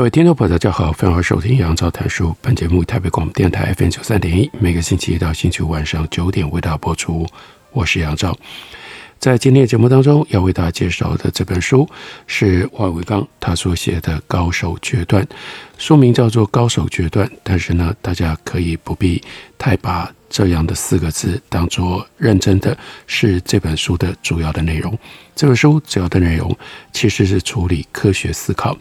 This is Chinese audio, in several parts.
各位听众朋友，大家好，欢迎收听杨照谈书。本节目台北广播电台 FM 九三点一，每个星期一到星期五晚上九点为大家播出。我是杨照，在今天的节目当中要为大家介绍的这本书是万维钢他所写的《高手决断》，书名叫做《高手决断》，但是呢，大家可以不必太把这样的四个字当作认真的是这本书的主要的内容。这本书主要的内容其实是处理科学思考，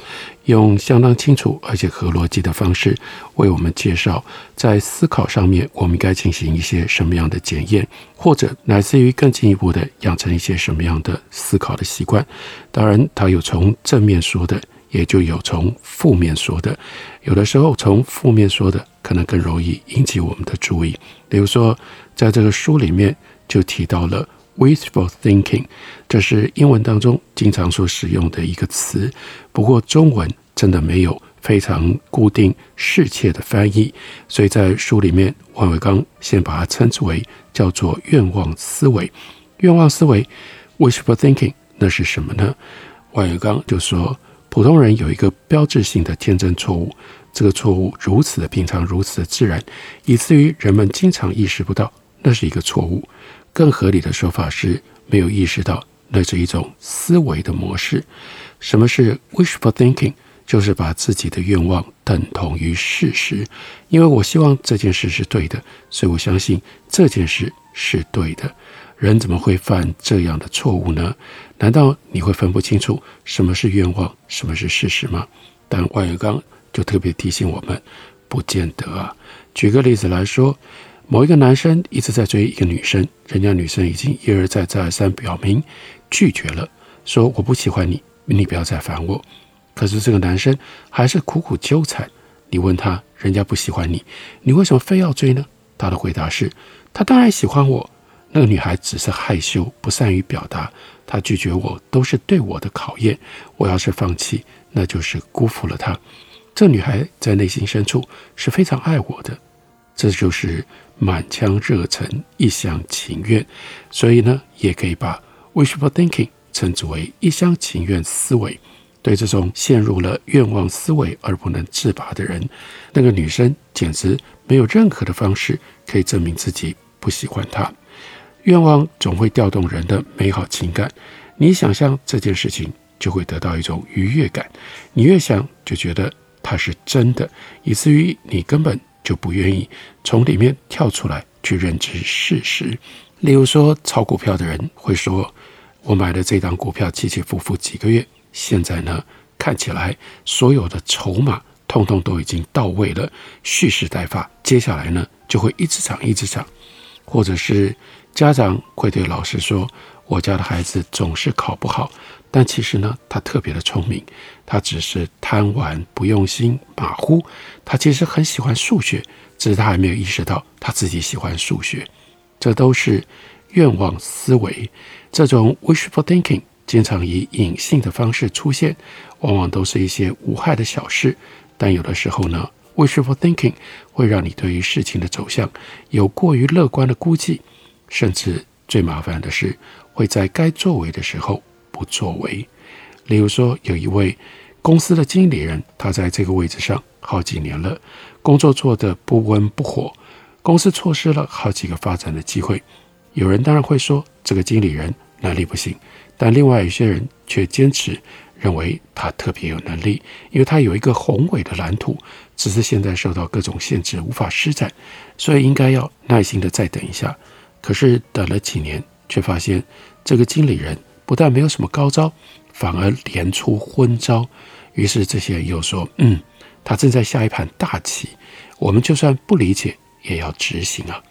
用相当清楚而且合逻辑的方式为我们介绍，在思考上面我们该进行一些什么样的检验，或者乃至于更进一步的养成一些什么样的思考的习惯。当然，它有从正面说的，也就有从负面说的。有的时候从负面说的可能更容易引起我们的注意。比如说，在这个书里面就提到了。Wishful thinking，这是英文当中经常所使用的一个词，不过中文真的没有非常固定适切的翻译，所以在书里面，万维钢先把它称之为叫做愿望思维。愿望思维，Wishful thinking，那是什么呢？万维钢就说，普通人有一个标志性的天真错误，这个错误如此的平常，如此的自然，以至于人们经常意识不到那是一个错误。更合理的说法是，没有意识到那是一种思维的模式。什么是 wishful thinking？就是把自己的愿望等同于事实。因为我希望这件事是对的，所以我相信这件事是对的。人怎么会犯这样的错误呢？难道你会分不清楚什么是愿望，什么是事实吗？但万维钢就特别提醒我们，不见得啊。举个例子来说。某一个男生一直在追一个女生，人家女生已经一而再、再而三表明拒绝了，说我不喜欢你，你不要再烦我。可是这个男生还是苦苦纠缠。你问他，人家不喜欢你，你为什么非要追呢？他的回答是：他当然喜欢我。那个女孩只是害羞，不善于表达。她拒绝我都是对我的考验。我要是放弃，那就是辜负了她。这女孩在内心深处是非常爱我的。这就是。满腔热忱，一厢情愿，所以呢，也可以把 wishful thinking 称之为一厢情愿思维。对这种陷入了愿望思维而不能自拔的人，那个女生简直没有任何的方式可以证明自己不喜欢她。愿望总会调动人的美好情感，你想象这件事情，就会得到一种愉悦感。你越想，就觉得它是真的，以至于你根本。就不愿意从里面跳出来去认知事实。例如说，炒股票的人会说：“我买的这档股票起起伏伏几个月，现在呢，看起来所有的筹码通通都已经到位了，蓄势待发。接下来呢，就会一直涨，一直涨。”或者是家长会对老师说：“我家的孩子总是考不好。”但其实呢，他特别的聪明，他只是贪玩、不用心、马虎。他其实很喜欢数学，只是他还没有意识到他自己喜欢数学。这都是愿望思维。这种 wishful thinking 经常以隐性的方式出现，往往都是一些无害的小事。但有的时候呢，wishful thinking 会让你对于事情的走向有过于乐观的估计，甚至最麻烦的是会在该作为的时候。不作为，例如说，有一位公司的经理人，他在这个位置上好几年了，工作做得不温不火，公司错失了好几个发展的机会。有人当然会说这个经理人能力不行，但另外有些人却坚持认为他特别有能力，因为他有一个宏伟的蓝图，只是现在受到各种限制无法施展，所以应该要耐心的再等一下。可是等了几年，却发现这个经理人。不但没有什么高招，反而连出昏招。于是这些人又说：“嗯，他正在下一盘大棋，我们就算不理解，也要执行啊。”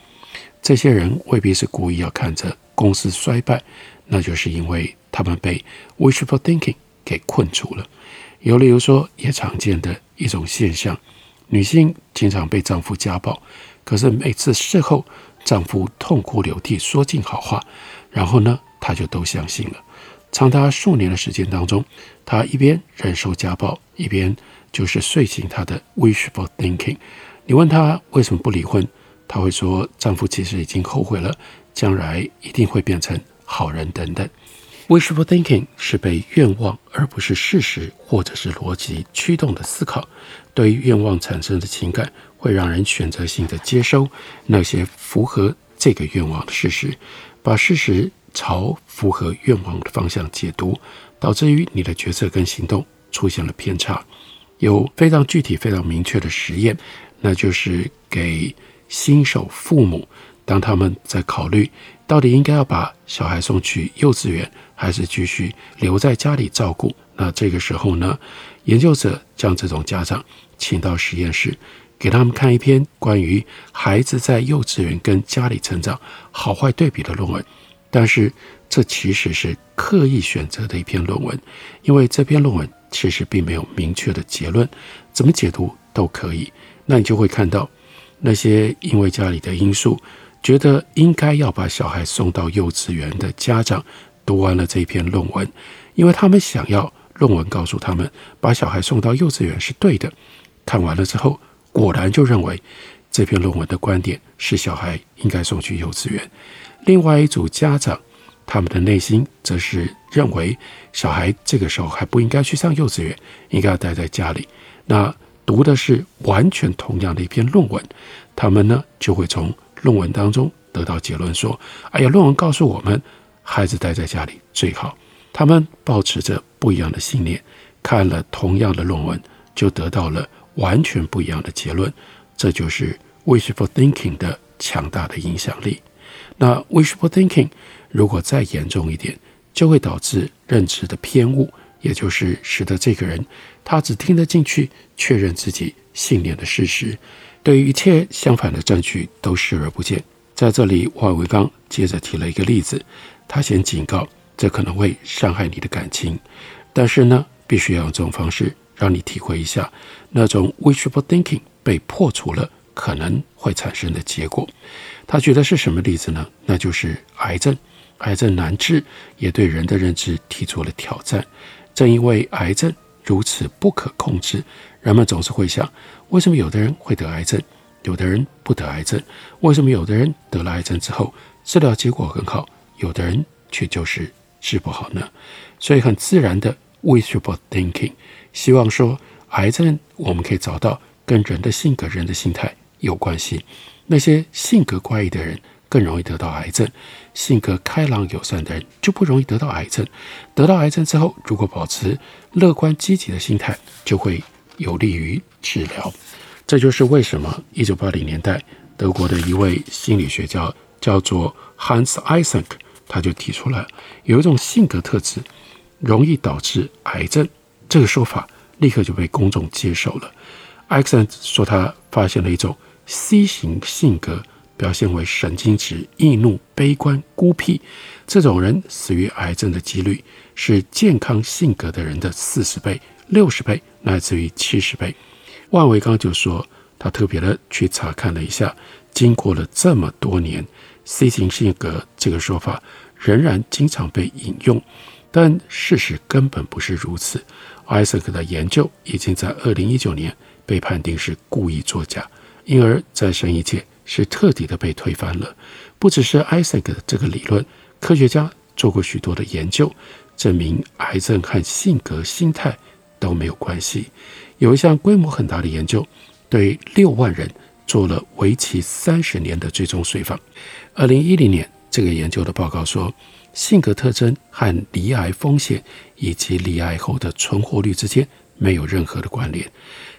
这些人未必是故意要看着公司衰败，那就是因为他们被 wishful thinking 给困住了。有例如说，也常见的一种现象，女性经常被丈夫家暴，可是每次事后，丈夫痛哭流涕，说尽好话，然后呢，她就都相信了。长达数年的时间当中，她一边忍受家暴，一边就是遂行她的 wishful thinking。你问她为什么不离婚，她会说丈夫其实已经后悔了，将来一定会变成好人等等。Wishful thinking 是被愿望而不是事实或者是逻辑驱动的思考，对于愿望产生的情感会让人选择性的接收那些符合这个愿望的事实，把事实朝符合愿望的方向解读，导致于你的决策跟行动出现了偏差。有非常具体、非常明确的实验，那就是给新手父母，当他们在考虑到底应该要把小孩送去幼稚园，还是继续留在家里照顾？那这个时候呢，研究者将这种家长请到实验室，给他们看一篇关于孩子在幼稚园跟家里成长好坏对比的论文。但是这其实是刻意选择的一篇论文，因为这篇论文其实并没有明确的结论，怎么解读都可以。那你就会看到那些因为家里的因素，觉得应该要把小孩送到幼稚园的家长。读完了这篇论文，因为他们想要论文告诉他们，把小孩送到幼稚园是对的。看完了之后，果然就认为这篇论文的观点是小孩应该送去幼稚园。另外一组家长，他们的内心则是认为小孩这个时候还不应该去上幼稚园，应该要待在家里。那读的是完全同样的一篇论文，他们呢就会从论文当中得到结论说：“哎呀，论文告诉我们。”孩子待在家里最好。他们保持着不一样的信念，看了同样的论文，就得到了完全不一样的结论。这就是 wishful thinking 的强大的影响力。那 wishful thinking 如果再严重一点，就会导致认知的偏误，也就是使得这个人他只听得进去，确认自己信念的事实，对于一切相反的证据都视而不见。在这里，万维刚接着提了一个例子。他先警告，这可能会伤害你的感情，但是呢，必须要用这种方式让你体会一下那种 wishful thinking 被破除了可能会产生的结果。他举的是什么例子呢？那就是癌症，癌症难治，也对人的认知提出了挑战。正因为癌症如此不可控制，人们总是会想：为什么有的人会得癌症，有的人不得癌症？为什么有的人得了癌症之后治疗结果很好？有的人却就是治不好呢，所以很自然的 wishful thinking，希望说癌症我们可以找到跟人的性格、人的心态有关系。那些性格怪异的人更容易得到癌症，性格开朗友善的人就不容易得到癌症。得到癌症之后，如果保持乐观积极的心态，就会有利于治疗。这就是为什么一九八零年代德国的一位心理学家叫做 Hans Eysenck。他就提出来，有一种性格特质容易导致癌症，这个说法立刻就被公众接受了。艾克森说，他发现了一种 C 型性格，表现为神经质、易怒、悲观、孤僻，这种人死于癌症的几率是健康性格的人的四十倍、六十倍，乃至于七十倍。万维刚就说，他特别的去查看了一下，经过了这么多年。C 型性格这个说法仍然经常被引用，但事实根本不是如此。艾森克的研究已经在二零一九年被判定是故意作假，因而，在生医界是彻底的被推翻了。不只是艾森克的这个理论，科学家做过许多的研究，证明癌症和性格、心态都没有关系。有一项规模很大的研究，对六万人。做了为期三十年的追踪随访。二零一零年，这个研究的报告说，性格特征和罹癌风险以及罹癌后的存活率之间没有任何的关联。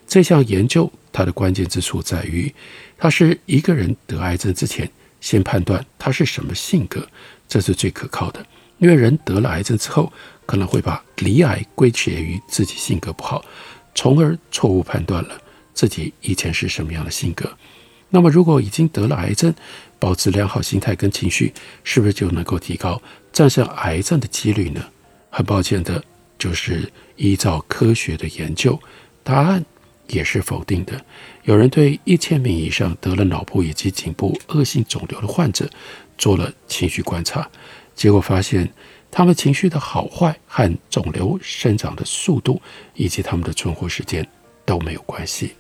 这项研究它的关键之处在于，它是一个人得癌症之前先判断他是什么性格，这是最可靠的。因为人得了癌症之后，可能会把罹癌归结于自己性格不好，从而错误判断了。自己以前是什么样的性格？那么，如果已经得了癌症，保持良好心态跟情绪，是不是就能够提高战胜癌症的几率呢？很抱歉的，就是依照科学的研究，答案也是否定的。有人对一千名以上得了脑部以及颈部恶性肿瘤的患者做了情绪观察，结果发现，他们情绪的好坏和肿瘤生长的速度以及他们的存活时间都没有关系。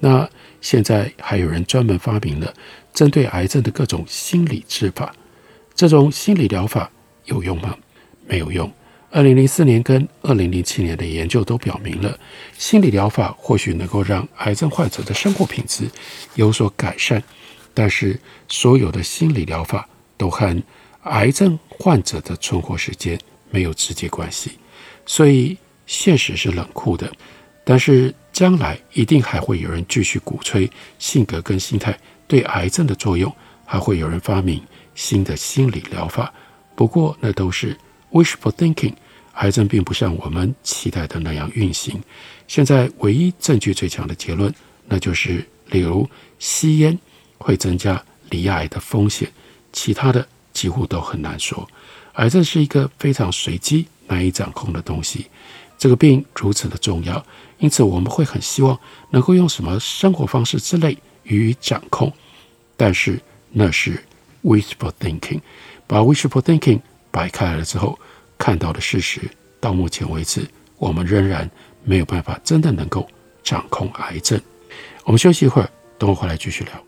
那现在还有人专门发明了针对癌症的各种心理治法，这种心理疗法有用吗？没有用。二零零四年跟二零零七年的研究都表明了，心理疗法或许能够让癌症患者的生活品质有所改善，但是所有的心理疗法都和癌症患者的存活时间没有直接关系。所以现实是冷酷的。但是将来一定还会有人继续鼓吹性格跟心态对癌症的作用，还会有人发明新的心理疗法。不过那都是 wishful thinking，癌症并不像我们期待的那样运行。现在唯一证据最强的结论，那就是例如吸烟会增加罹癌的风险，其他的几乎都很难说。癌症是一个非常随机、难以掌控的东西。这个病如此的重要，因此我们会很希望能够用什么生活方式之类予以掌控，但是那是 wishful thinking。把 wishful thinking 摆开了之后，看到的事实，到目前为止，我们仍然没有办法真的能够掌控癌症。我们休息一会儿，等我回来继续聊。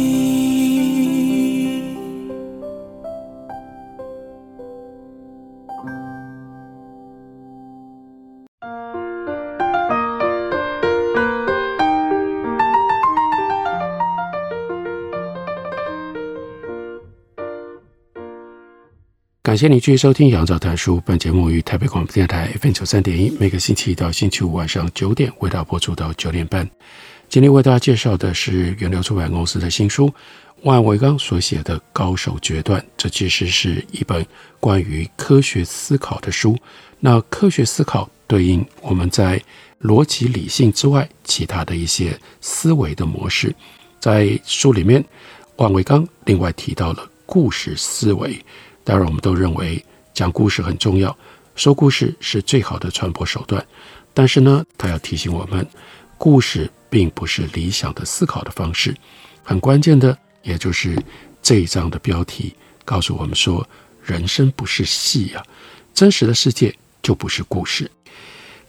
感谢你继续收听《杨照谈书》。本节目于台北广播电台 FM 九三点一，每个星期一到星期五晚上九点为大家播出到九点半。今天为大家介绍的是远流出版公司的新书，万维刚所写的《高手决断》。这其实是一本关于科学思考的书。那科学思考对应我们在逻辑理性之外其他的一些思维的模式。在书里面，万维刚另外提到了故事思维。当然，我们都认为讲故事很重要，说故事是最好的传播手段。但是呢，他要提醒我们，故事并不是理想的思考的方式。很关键的，也就是这一章的标题告诉我们说：人生不是戏啊，真实的世界就不是故事。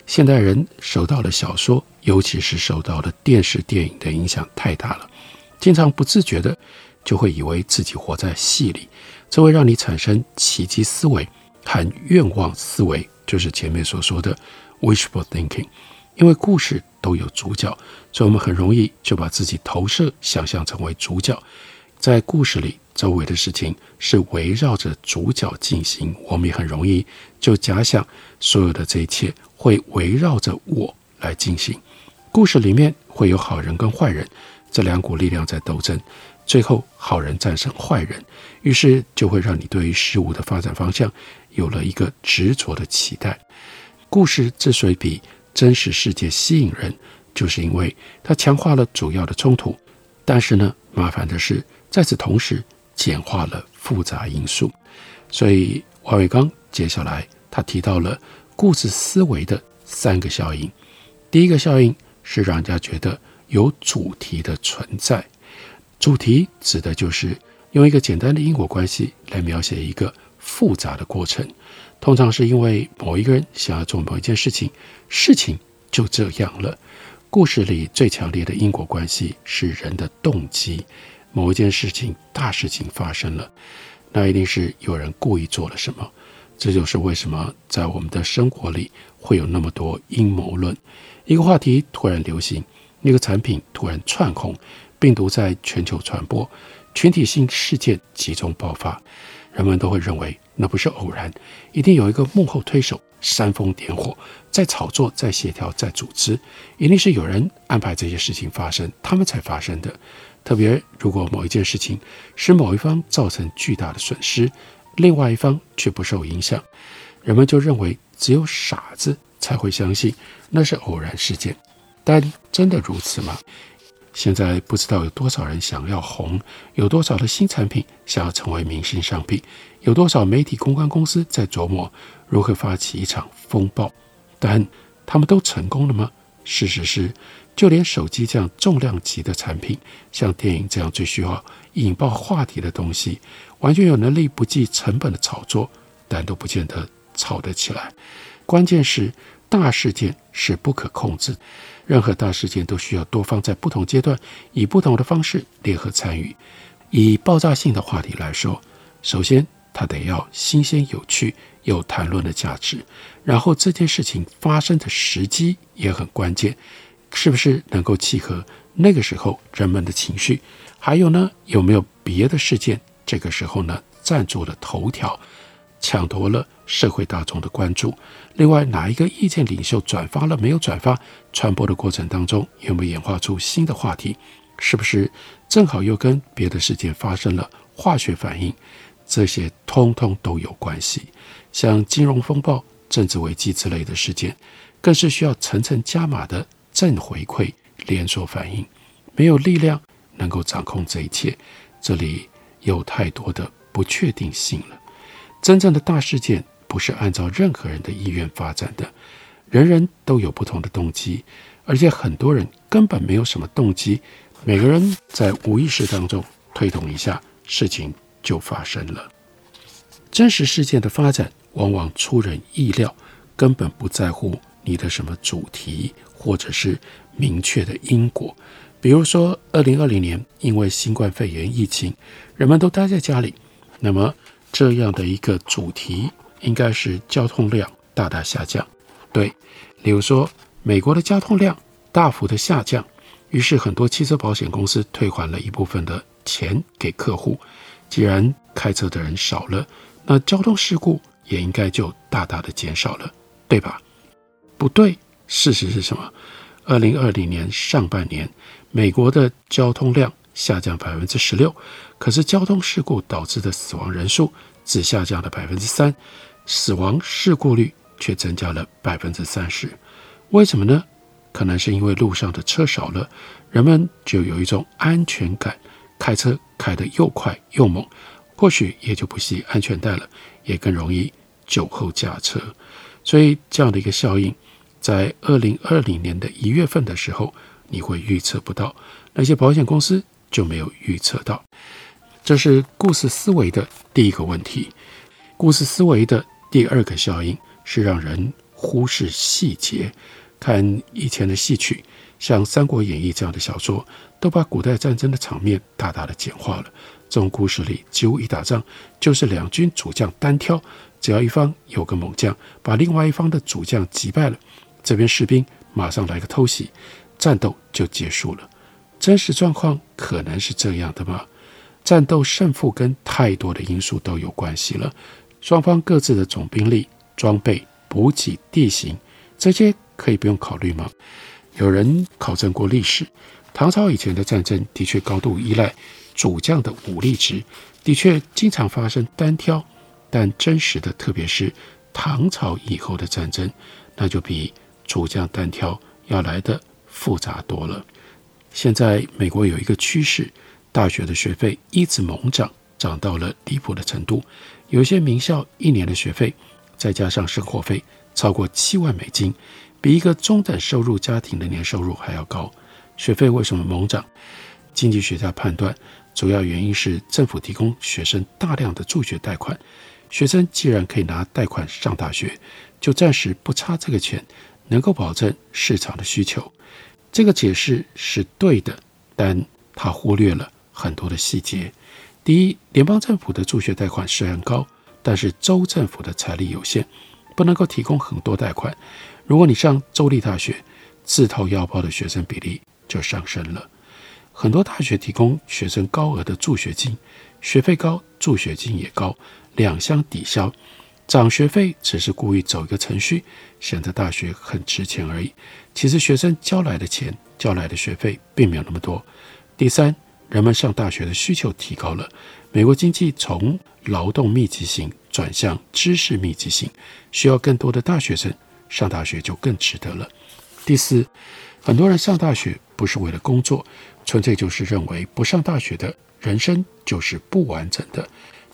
现代人受到了小说，尤其是受到了电视电影的影响太大了，经常不自觉的就会以为自己活在戏里。这会让你产生奇迹思维和愿望思维，就是前面所说的 wishful thinking。因为故事都有主角，所以我们很容易就把自己投射、想象成为主角。在故事里，周围的事情是围绕着主角进行，我们也很容易就假想所有的这一切会围绕着我来进行。故事里面会有好人跟坏人这两股力量在斗争，最后好人战胜坏人，于是就会让你对于事物的发展方向有了一个执着的期待。故事之所以比真实世界吸引人，就是因为它强化了主要的冲突，但是呢，麻烦的是在此同时简化了复杂因素。所以王伟刚接下来他提到了故事思维的三个效应，第一个效应。是让人家觉得有主题的存在。主题指的就是用一个简单的因果关系来描写一个复杂的过程。通常是因为某一个人想要做某一件事情，事情就这样了。故事里最强烈的因果关系是人的动机。某一件事情，大事情发生了，那一定是有人故意做了什么。这就是为什么在我们的生活里会有那么多阴谋论。一个话题突然流行，一个产品突然窜红，病毒在全球传播，群体性事件集中爆发，人们都会认为那不是偶然，一定有一个幕后推手煽风点火，在炒作，在协调，在组织，一定是有人安排这些事情发生，他们才发生的。特别如果某一件事情使某一方造成巨大的损失，另外一方却不受影响，人们就认为只有傻子才会相信那是偶然事件，但真的如此吗？现在不知道有多少人想要红，有多少的新产品想要成为明星商品，有多少媒体公关公司在琢磨如何发起一场风暴，但他们都成功了吗？事实是，就连手机这样重量级的产品，像电影这样最需要引爆话题的东西，完全有能力不计成本的炒作，但都不见得炒得起来。关键是大事件是不可控制，任何大事件都需要多方在不同阶段以不同的方式联合参与。以爆炸性的话题来说，首先它得要新鲜有趣，有谈论的价值，然后这件事情发生的时机也很关键，是不是能够契合那个时候人们的情绪？还有呢，有没有别的事件这个时候呢占据了头条？抢夺了社会大众的关注。另外，哪一个意见领袖转发了没有转发？传播的过程当中有没有演化出新的话题？是不是正好又跟别的事件发生了化学反应？这些通通都有关系。像金融风暴、政治危机之类的事件，更是需要层层加码的正回馈连锁反应。没有力量能够掌控这一切，这里有太多的不确定性了。真正的大事件不是按照任何人的意愿发展的，人人都有不同的动机，而且很多人根本没有什么动机，每个人在无意识当中推动一下，事情就发生了。真实事件的发展往往出人意料，根本不在乎你的什么主题或者是明确的因果。比如说，二零二零年因为新冠肺炎疫情，人们都待在家里，那么。这样的一个主题应该是交通量大大下降，对，例如说美国的交通量大幅的下降，于是很多汽车保险公司退还了一部分的钱给客户。既然开车的人少了，那交通事故也应该就大大的减少了，对吧？不对，事实是什么？二零二零年上半年，美国的交通量下降百分之十六。可是交通事故导致的死亡人数只下降了百分之三，死亡事故率却增加了百分之三十。为什么呢？可能是因为路上的车少了，人们就有一种安全感，开车开得又快又猛，或许也就不系安全带了，也更容易酒后驾车。所以这样的一个效应，在二零二零年的一月份的时候，你会预测不到，那些保险公司就没有预测到。这是故事思维的第一个问题。故事思维的第二个效应是让人忽视细节。看以前的戏曲，像《三国演义》这样的小说，都把古代战争的场面大大的简化了。这种故事里，几乎一打仗就是两军主将单挑，只要一方有个猛将把另外一方的主将击败了，这边士兵马上来个偷袭，战斗就结束了。真实状况可能是这样的吗？战斗胜负跟太多的因素都有关系了。双方各自的总兵力、装备、补给、地形，这些可以不用考虑吗？有人考证过历史，唐朝以前的战争的确高度依赖主将的武力值，的确经常发生单挑。但真实的，特别是唐朝以后的战争，那就比主将单挑要来的复杂多了。现在美国有一个趋势，大学的学费一直猛涨，涨到了离谱的程度。有些名校一年的学费，再加上生活费，超过七万美金，比一个中等收入家庭的年收入还要高。学费为什么猛涨？经济学家判断，主要原因是政府提供学生大量的助学贷款。学生既然可以拿贷款上大学，就暂时不差这个钱，能够保证市场的需求。这个解释是对的，但他忽略了很多的细节。第一，联邦政府的助学贷款虽然高，但是州政府的财力有限，不能够提供很多贷款。如果你上州立大学，自掏腰包的学生比例就上升了。很多大学提供学生高额的助学金，学费高，助学金也高。两相抵消，涨学费只是故意走一个程序，显得大学很值钱而已。其实学生交来的钱、交来的学费并没有那么多。第三，人们上大学的需求提高了，美国经济从劳动密集型转向知识密集型，需要更多的大学生上大学就更值得了。第四，很多人上大学不是为了工作，纯粹就是认为不上大学的人生就是不完整的。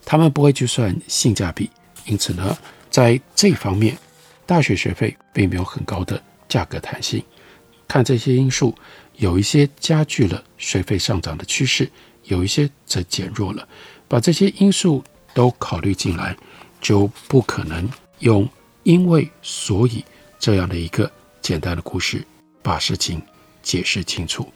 他们不会去算性价比，因此呢，在这方面，大学学费并没有很高的价格弹性。看这些因素，有一些加剧了学费上涨的趋势，有一些则减弱了。把这些因素都考虑进来，就不可能用“因为所以”这样的一个简单的故事把事情解释清楚。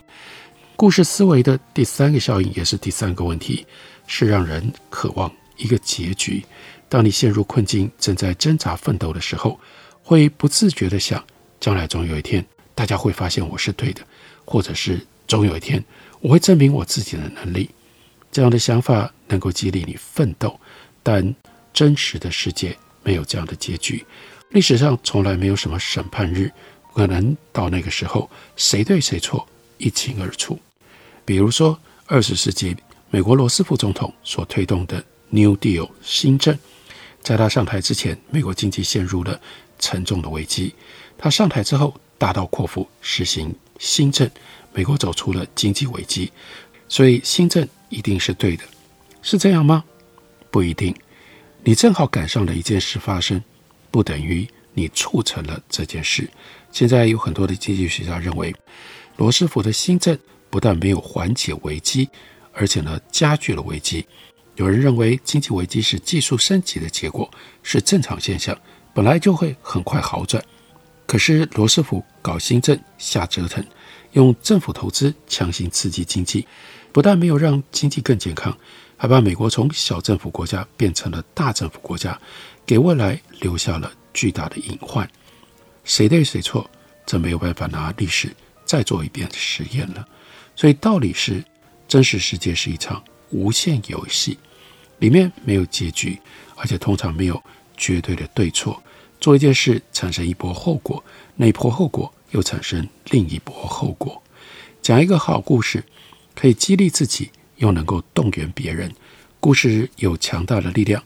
故事思维的第三个效应，也是第三个问题，是让人渴望。一个结局。当你陷入困境，正在挣扎奋斗的时候，会不自觉地想：将来总有一天，大家会发现我是对的，或者是总有一天，我会证明我自己的能力。这样的想法能够激励你奋斗，但真实的世界没有这样的结局。历史上从来没有什么审判日，不可能到那个时候，谁对谁错一清二楚。比如说，二十世纪美国罗斯福总统所推动的。New Deal 新政，在他上台之前，美国经济陷入了沉重的危机。他上台之后，大刀阔斧实行新政，美国走出了经济危机。所以新政一定是对的，是这样吗？不一定。你正好赶上了一件事发生，不等于你促成了这件事。现在有很多的经济学家认为，罗斯福的新政不但没有缓解危机，而且呢，加剧了危机。有人认为经济危机是技术升级的结果，是正常现象，本来就会很快好转。可是罗斯福搞新政瞎折腾，用政府投资强行刺激经济，不但没有让经济更健康，还把美国从小政府国家变成了大政府国家，给未来留下了巨大的隐患。谁对谁错，这没有办法拿历史再做一遍实验了。所以道理是，真实世界是一场。无限游戏里面没有结局，而且通常没有绝对的对错。做一件事产生一波后果，那一波后果又产生另一波后果。讲一个好故事，可以激励自己，又能够动员别人。故事有强大的力量，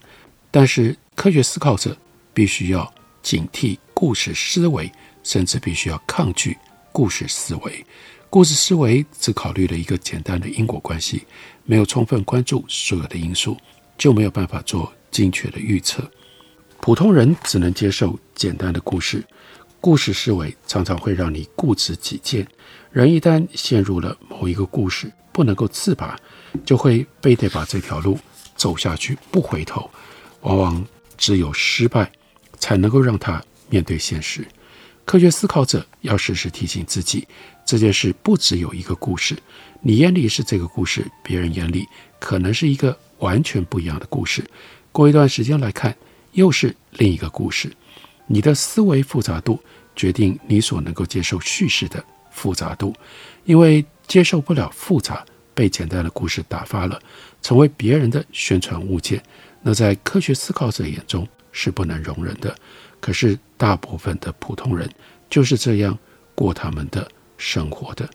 但是科学思考者必须要警惕故事思维，甚至必须要抗拒故事思维。故事思维只考虑了一个简单的因果关系，没有充分关注所有的因素，就没有办法做精确的预测。普通人只能接受简单的故事，故事思维常常会让你固执己见。人一旦陷入了某一个故事，不能够自拔，就会非得把这条路走下去，不回头。往往只有失败，才能够让他面对现实。科学思考者要时时提醒自己，这件事不只有一个故事。你眼里是这个故事，别人眼里可能是一个完全不一样的故事。过一段时间来看，又是另一个故事。你的思维复杂度决定你所能够接受叙事的复杂度，因为接受不了复杂，被简单的故事打发了，成为别人的宣传物件，那在科学思考者眼中是不能容忍的。可是大部分的普通人就是这样过他们的生活的。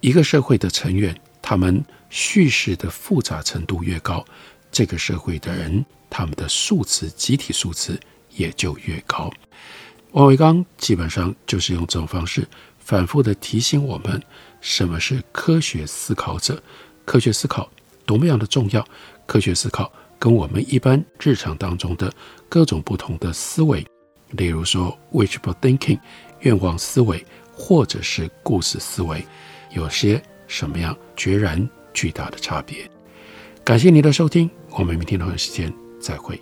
一个社会的成员，他们叙事的复杂程度越高，这个社会的人他们的素质集体素质也就越高。王维刚基本上就是用这种方式反复地提醒我们，什么是科学思考者，科学思考多么样的重要，科学思考跟我们一般日常当中的各种不同的思维，例如说 wishful thinking 愿望思维，或者是故事思维，有些什么样决然巨大的差别。感谢您的收听，我们明天同一时间再会。